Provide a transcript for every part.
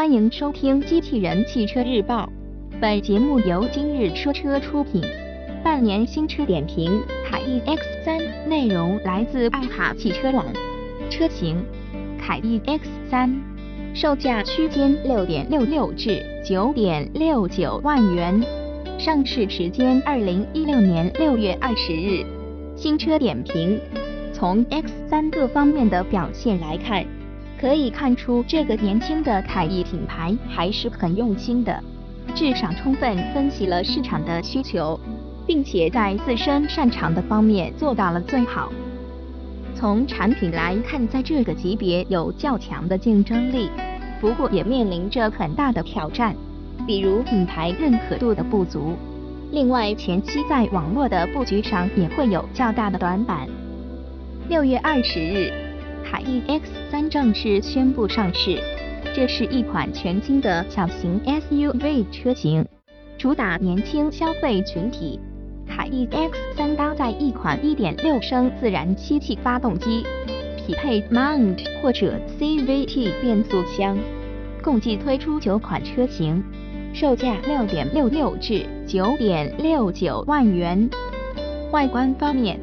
欢迎收听《机器人汽车日报》，本节目由今日说车出品。半年新车点评：凯翼 X 三，内容来自爱卡汽车网。车型：凯翼 X 三，售价区间六点六六至九点六九万元，上市时间二零一六年六月二十日。新车点评：从 X 三各方面的表现来看。可以看出，这个年轻的凯翼品牌还是很用心的，至少充分分析了市场的需求，并且在自身擅长的方面做到了最好。从产品来看，在这个级别有较强的竞争力，不过也面临着很大的挑战，比如品牌认可度的不足。另外，前期在网络的布局上也会有较大的短板。六月二十日。凯翼 X 三正式宣布上市，这是一款全新的小型 SUV 车型，主打年轻消费群体。凯翼 X 三搭载一款1.6升自然吸气发动机，匹配 Mount 或者 CVT 变速箱，共计推出九款车型，售价6.66至9.69万元。外观方面。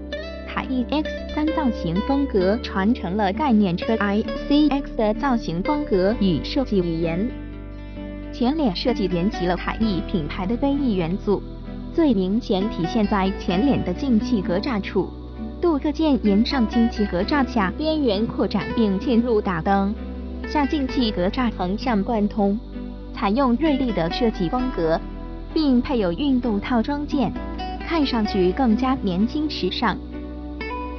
凯翼 X 三造型风格传承了概念车 iCX 的造型风格与设计语言。前脸设计沿袭了凯翼品牌的飞翼元素，最明显体现在前脸的进气格栅处，镀铬件沿上进气格栅下边缘扩展并嵌入大灯，下进气格栅横向贯通，采用锐利的设计风格，并配有运动套装件，看上去更加年轻时尚。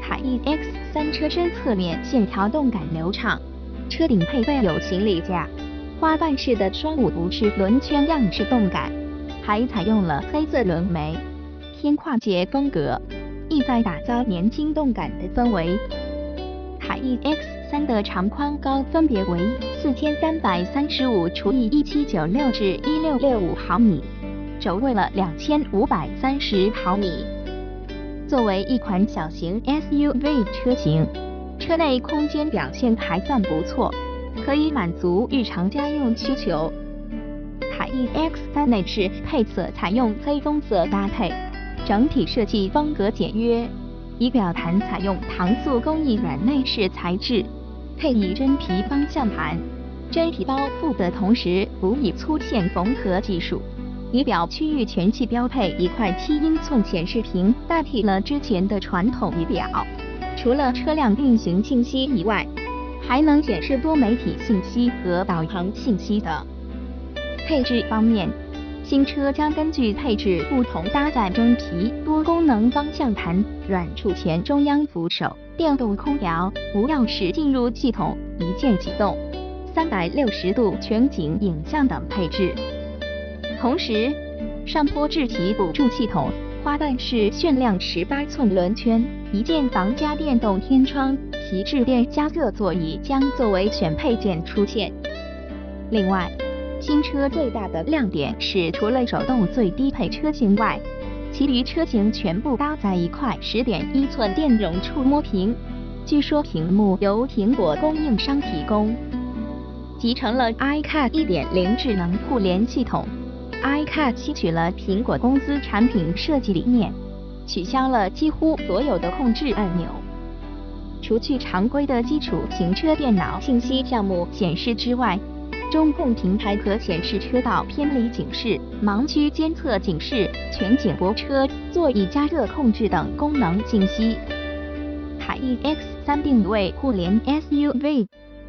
凯翼 X 三车身侧面线条动感流畅，车顶配备有行李架，花瓣式的双五辐式轮圈样式动感，还采用了黑色轮眉，偏跨界风格，意在打造年轻动感的氛围。凯翼 X 三的长宽高分别为四千三百三十五除以一七九六至一六六五毫米，轴位了两千五百三十毫米。作为一款小型 SUV 车型，车内空间表现还算不错，可以满足日常家用需求。凯翼 X 三内饰配色采用黑棕色搭配，整体设计风格简约。仪表盘采用搪塑工艺软内饰材质，配以真皮方向盘，真皮包覆的同时辅以粗线缝合技术。仪表区域全系标配一块七英寸显示屏，代替了之前的传统仪表。除了车辆运行信息以外，还能显示多媒体信息和导航信息等。配置方面，新车将根据配置不同搭载真皮多功能方向盘、软触前中央扶手、电动空调、无钥匙进入系统、一键启动、三百六十度全景影像等配置。同时，上坡智骑辅助系统、花瓣式炫亮十八寸轮圈、一键防夹电动天窗、皮质电加热座椅将作为选配件出现。另外，新车最大的亮点是，除了手动最低配车型外，其余车型全部搭载一块十点一寸电容触摸屏，据说屏幕由苹果供应商提供，集成了 iCar 一点零智能互联系统。iCar 吸取了苹果公司产品设计理念，取消了几乎所有的控制按钮。除去常规的基础行车电脑信息项目显示之外，中控平台可显示车道偏离警示、盲区监测警示、全景泊车、座椅加热控制等功能信息。凯翼 X 三定位互联 SUV，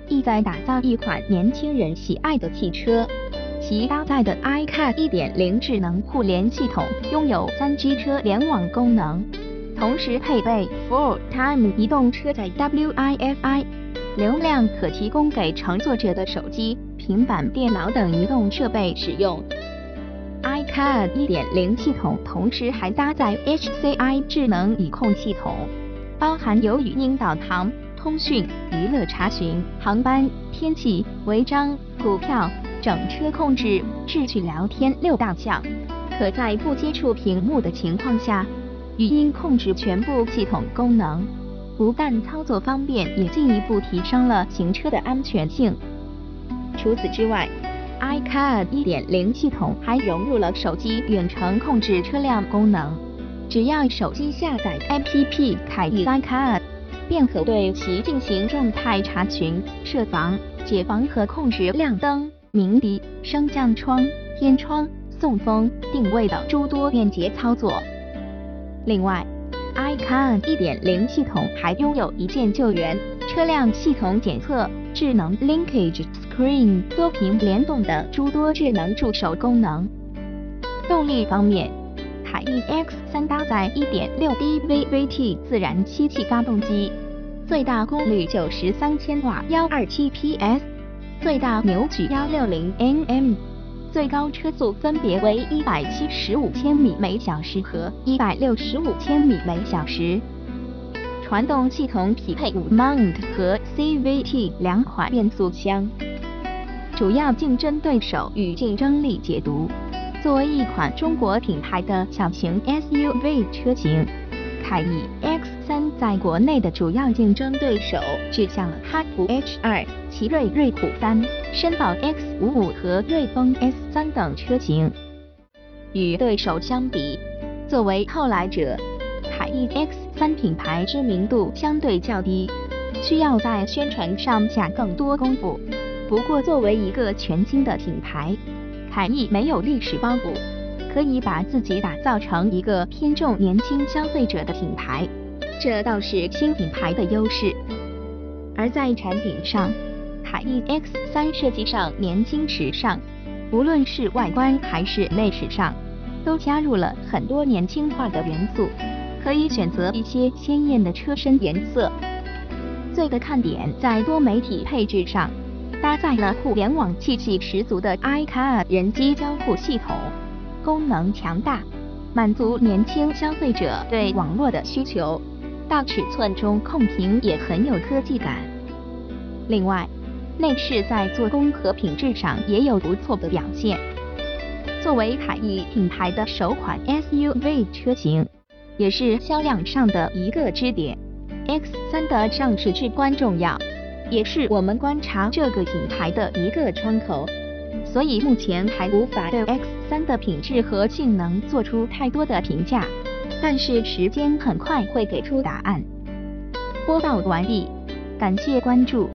意在打造一款年轻人喜爱的汽车。其搭载的 iCar 1.0智能互联系统拥有 3G 车联网功能，同时配备 Full Time 移动车载 WiFi，流量可提供给乘坐者的手机、平板电脑等移动设备使用。iCar 1.0系统同时还搭载 HCI 智能语控系统，包含有语音导航、通讯、娱乐查询、航班、天气、违章、股票。整车控制、智趣聊天六大项，可在不接触屏幕的情况下，语音控制全部系统功能，不但操作方便，也进一步提升了行车的安全性。除此之外，iCar 1.0系统还融入了手机远程控制车辆功能，只要手机下载 APP 凯翼 iCar，便可对其进行状态查询、设防、解防和控制亮灯、鸣笛、升降窗、天窗、送风、定位等诸多便捷操作。另外，iCar 1.0系统还拥有一键救援、车辆系统检测、智能 Linkage Screen 多屏联动等诸多智能助手功能。动力方面，凯翼 X3 搭载 1.6D VVT 自然吸气发动机，最大功率93千瓦，127 PS，最大扭矩160 Nm。最高车速分别为一百七十五千米每小时和一百六十五千米每小时。传动系统匹配五 Mount 和 CVT 两款变速箱。主要竞争对手与竞争力解读：作为一款中国品牌的小型 SUV 车型。凯翼 X3 在国内的主要竞争对手指向了哈弗 H2、奇瑞瑞虎3、绅宝 X55 和瑞风 S3 等车型。与对手相比，作为后来者，凯翼 X3 品牌知名度相对较低，需要在宣传上下更多功夫。不过，作为一个全新的品牌，凯翼没有历史包袱。可以把自己打造成一个偏重年轻消费者的品牌，这倒是新品牌的优势。而在产品上，凯翼 X3 设计上年轻时尚，无论是外观还是内饰上，都加入了很多年轻化的元素，可以选择一些鲜艳的车身颜色。最的看点在多媒体配置上，搭载了互联网气息十足的 iCar 人机交互系统。功能强大，满足年轻消费者对网络的需求。大尺寸中控屏也很有科技感。另外，内饰在做工和品质上也有不错的表现。作为凯翼品牌的首款 SUV 车型，也是销量上的一个支点。X3 的上市至关重要，也是我们观察这个品牌的一个窗口。所以目前还无法对三的品质和性能做出太多的评价，但是时间很快会给出答案。播报完毕，感谢关注。